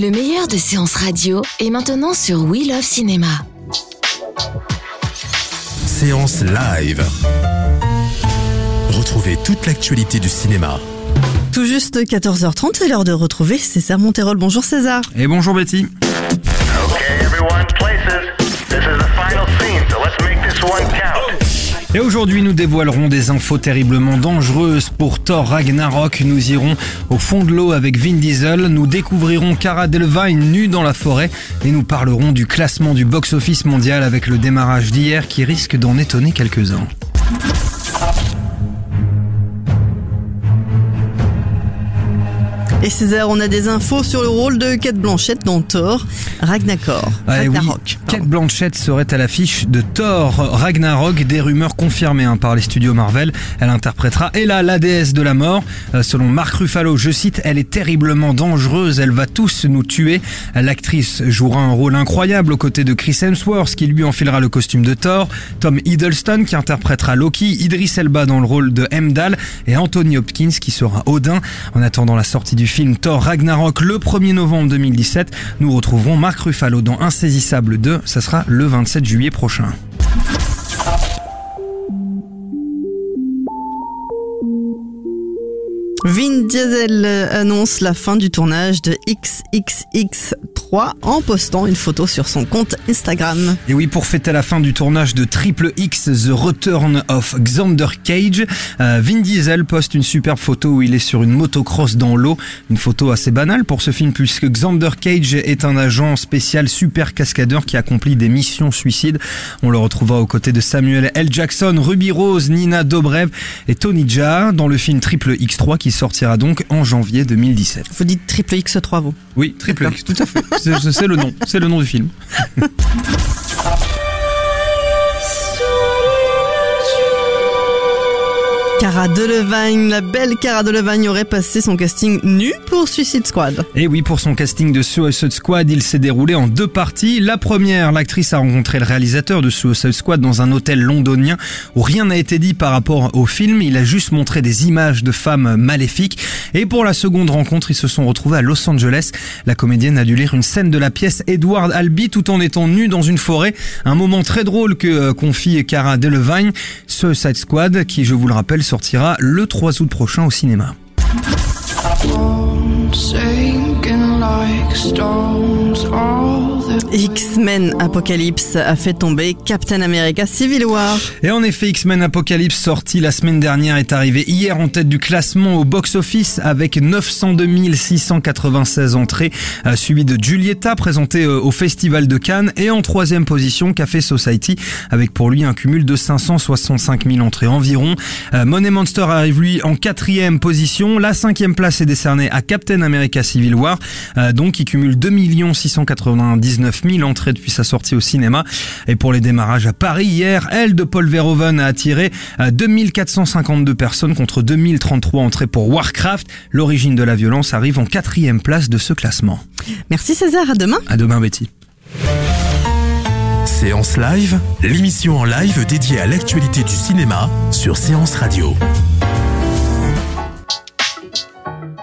Le meilleur de séances radio est maintenant sur We Love Cinéma. Séance live. Retrouvez toute l'actualité du cinéma. Tout juste 14h30, c'est l'heure de retrouver César Monterol. Bonjour César. Et bonjour Betty. Okay, everyone, places. This is the final scene, so let's make this one count. Et aujourd'hui, nous dévoilerons des infos terriblement dangereuses pour Thor Ragnarok. Nous irons au fond de l'eau avec Vin Diesel. Nous découvrirons Cara Delevingne nue dans la forêt. Et nous parlerons du classement du box-office mondial avec le démarrage d'hier qui risque d'en étonner quelques-uns. Et César, on a des infos sur le rôle de Kate Blanchett dans Thor Ragnarok. Ouais, oui. Kate Blanchett serait à l'affiche de Thor Ragnarok, des rumeurs confirmées hein, par les studios Marvel. Elle interprétera Ella, la déesse de la mort. Euh, selon Mark Ruffalo, je cite, elle est terriblement dangereuse, elle va tous nous tuer. L'actrice jouera un rôle incroyable aux côtés de Chris Hemsworth qui lui enfilera le costume de Thor, Tom Hiddleston qui interprétera Loki, Idris Elba dans le rôle de Heimdall et Anthony Hopkins qui sera Odin. En attendant la sortie du film Thor Ragnarok le 1er novembre 2017, nous retrouverons Mark Ruffalo dans Insaisissable 2, ça sera le 27 juillet prochain. Vin Diesel annonce la fin du tournage de XXX3 en postant une photo sur son compte Instagram. Et oui, pour fêter la fin du tournage de Triple X The Return of Xander Cage, euh, Vin Diesel poste une superbe photo où il est sur une motocross dans l'eau. Une photo assez banale pour ce film puisque Xander Cage est un agent spécial super cascadeur qui accomplit des missions suicides. On le retrouvera aux côtés de Samuel L. Jackson, Ruby Rose, Nina Dobrev et Tony Jaa dans le film Triple X3 qui sortira donc en janvier 2017. Vous dites triple X3 vous? Oui, Triple X, tout à fait. C'est le nom, c'est le nom du film. Cara Delevingne, la belle Cara Delevingne aurait passé son casting nu pour Suicide Squad. Et oui, pour son casting de Suicide Squad, il s'est déroulé en deux parties. La première, l'actrice a rencontré le réalisateur de Suicide Squad dans un hôtel londonien où rien n'a été dit par rapport au film. Il a juste montré des images de femmes maléfiques. Et pour la seconde rencontre, ils se sont retrouvés à Los Angeles. La comédienne a dû lire une scène de la pièce Edward Albee tout en étant nue dans une forêt. Un moment très drôle que euh, confie Cara Delevingne. Suicide Squad, qui, je vous le rappelle, sortira le 3 août prochain au cinéma. X-Men Apocalypse a fait tomber Captain America Civil War. Et en effet, X-Men Apocalypse sorti la semaine dernière est arrivé hier en tête du classement au box-office avec 902 696 entrées, euh, suivi de Giulietta présenté euh, au Festival de Cannes et en troisième position Café Society avec pour lui un cumul de 565 000 entrées environ. Euh, Money Monster arrive lui en quatrième position. La cinquième place est décernée à Captain America Civil War, donc qui cumule 2 699 000 entrées depuis sa sortie au cinéma. Et pour les démarrages à Paris hier, Elle de Paul Verhoeven a attiré euh, 2452 personnes contre 2033 entrées pour Warcraft. L'origine de la violence arrive en quatrième place de ce classement. Merci César, à demain. À demain Betty. Séance live, l'émission en live dédiée à l'actualité du cinéma sur Séance Radio.